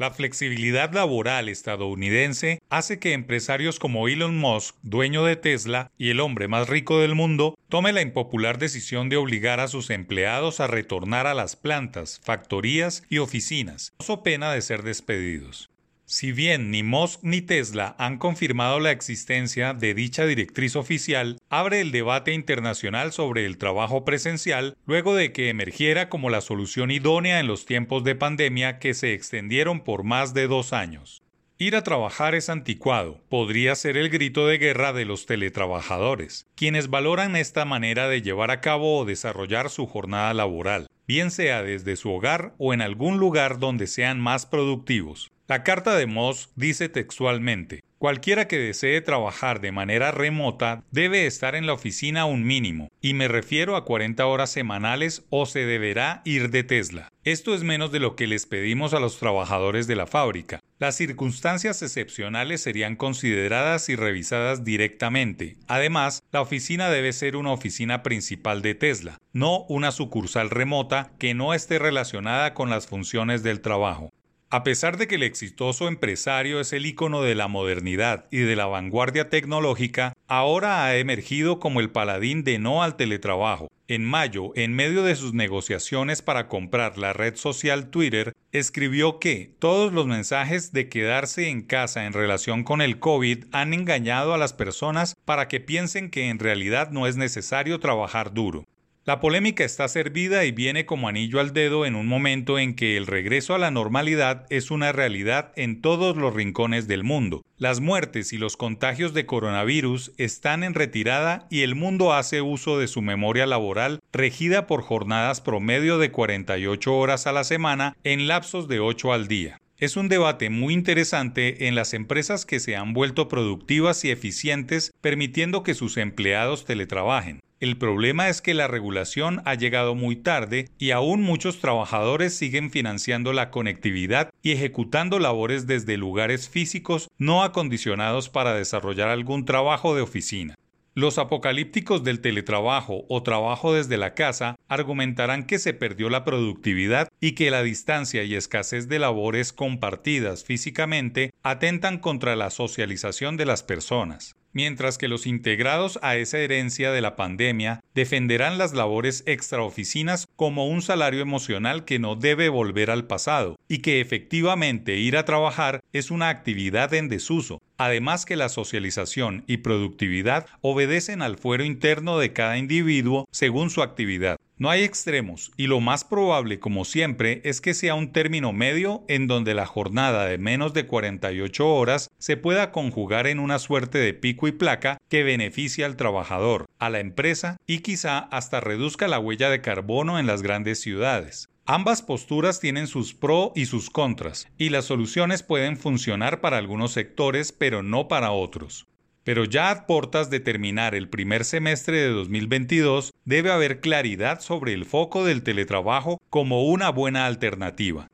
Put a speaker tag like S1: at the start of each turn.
S1: La flexibilidad laboral estadounidense hace que empresarios como Elon Musk, dueño de Tesla y el hombre más rico del mundo, tome la impopular decisión de obligar a sus empleados a retornar a las plantas, factorías y oficinas, so pena de ser despedidos. Si bien ni Musk ni Tesla han confirmado la existencia de dicha directriz oficial, abre el debate internacional sobre el trabajo presencial luego de que emergiera como la solución idónea en los tiempos de pandemia que se extendieron por más de dos años. Ir a trabajar es anticuado, podría ser el grito de guerra de los teletrabajadores, quienes valoran esta manera de llevar a cabo o desarrollar su jornada laboral, bien sea desde su hogar o en algún lugar donde sean más productivos. La carta de Moss dice textualmente, Cualquiera que desee trabajar de manera remota debe estar en la oficina un mínimo, y me refiero a 40 horas semanales o se deberá ir de Tesla. Esto es menos de lo que les pedimos a los trabajadores de la fábrica. Las circunstancias excepcionales serían consideradas y revisadas directamente. Además, la oficina debe ser una oficina principal de Tesla, no una sucursal remota que no esté relacionada con las funciones del trabajo. A pesar de que el exitoso empresario es el icono de la modernidad y de la vanguardia tecnológica, ahora ha emergido como el paladín de no al teletrabajo. En mayo, en medio de sus negociaciones para comprar la red social Twitter, escribió que todos los mensajes de quedarse en casa en relación con el COVID han engañado a las personas para que piensen que en realidad no es necesario trabajar duro. La polémica está servida y viene como anillo al dedo en un momento en que el regreso a la normalidad es una realidad en todos los rincones del mundo. Las muertes y los contagios de coronavirus están en retirada y el mundo hace uso de su memoria laboral regida por jornadas promedio de 48 horas a la semana en lapsos de 8 al día. Es un debate muy interesante en las empresas que se han vuelto productivas y eficientes permitiendo que sus empleados teletrabajen. El problema es que la regulación ha llegado muy tarde y aún muchos trabajadores siguen financiando la conectividad y ejecutando labores desde lugares físicos no acondicionados para desarrollar algún trabajo de oficina. Los apocalípticos del teletrabajo o trabajo desde la casa argumentarán que se perdió la productividad y que la distancia y escasez de labores compartidas físicamente atentan contra la socialización de las personas mientras que los integrados a esa herencia de la pandemia defenderán las labores extraoficinas como un salario emocional que no debe volver al pasado y que efectivamente ir a trabajar es una actividad en desuso, además que la socialización y productividad obedecen al fuero interno de cada individuo según su actividad. No hay extremos y lo más probable, como siempre, es que sea un término medio en donde la jornada de menos de 48 horas se pueda conjugar en una suerte de pico y placa que beneficie al trabajador, a la empresa y quizá hasta reduzca la huella de carbono en las grandes ciudades. Ambas posturas tienen sus pros y sus contras, y las soluciones pueden funcionar para algunos sectores pero no para otros. Pero ya a portas de terminar el primer semestre de 2022, debe haber claridad sobre el foco del teletrabajo como una buena alternativa.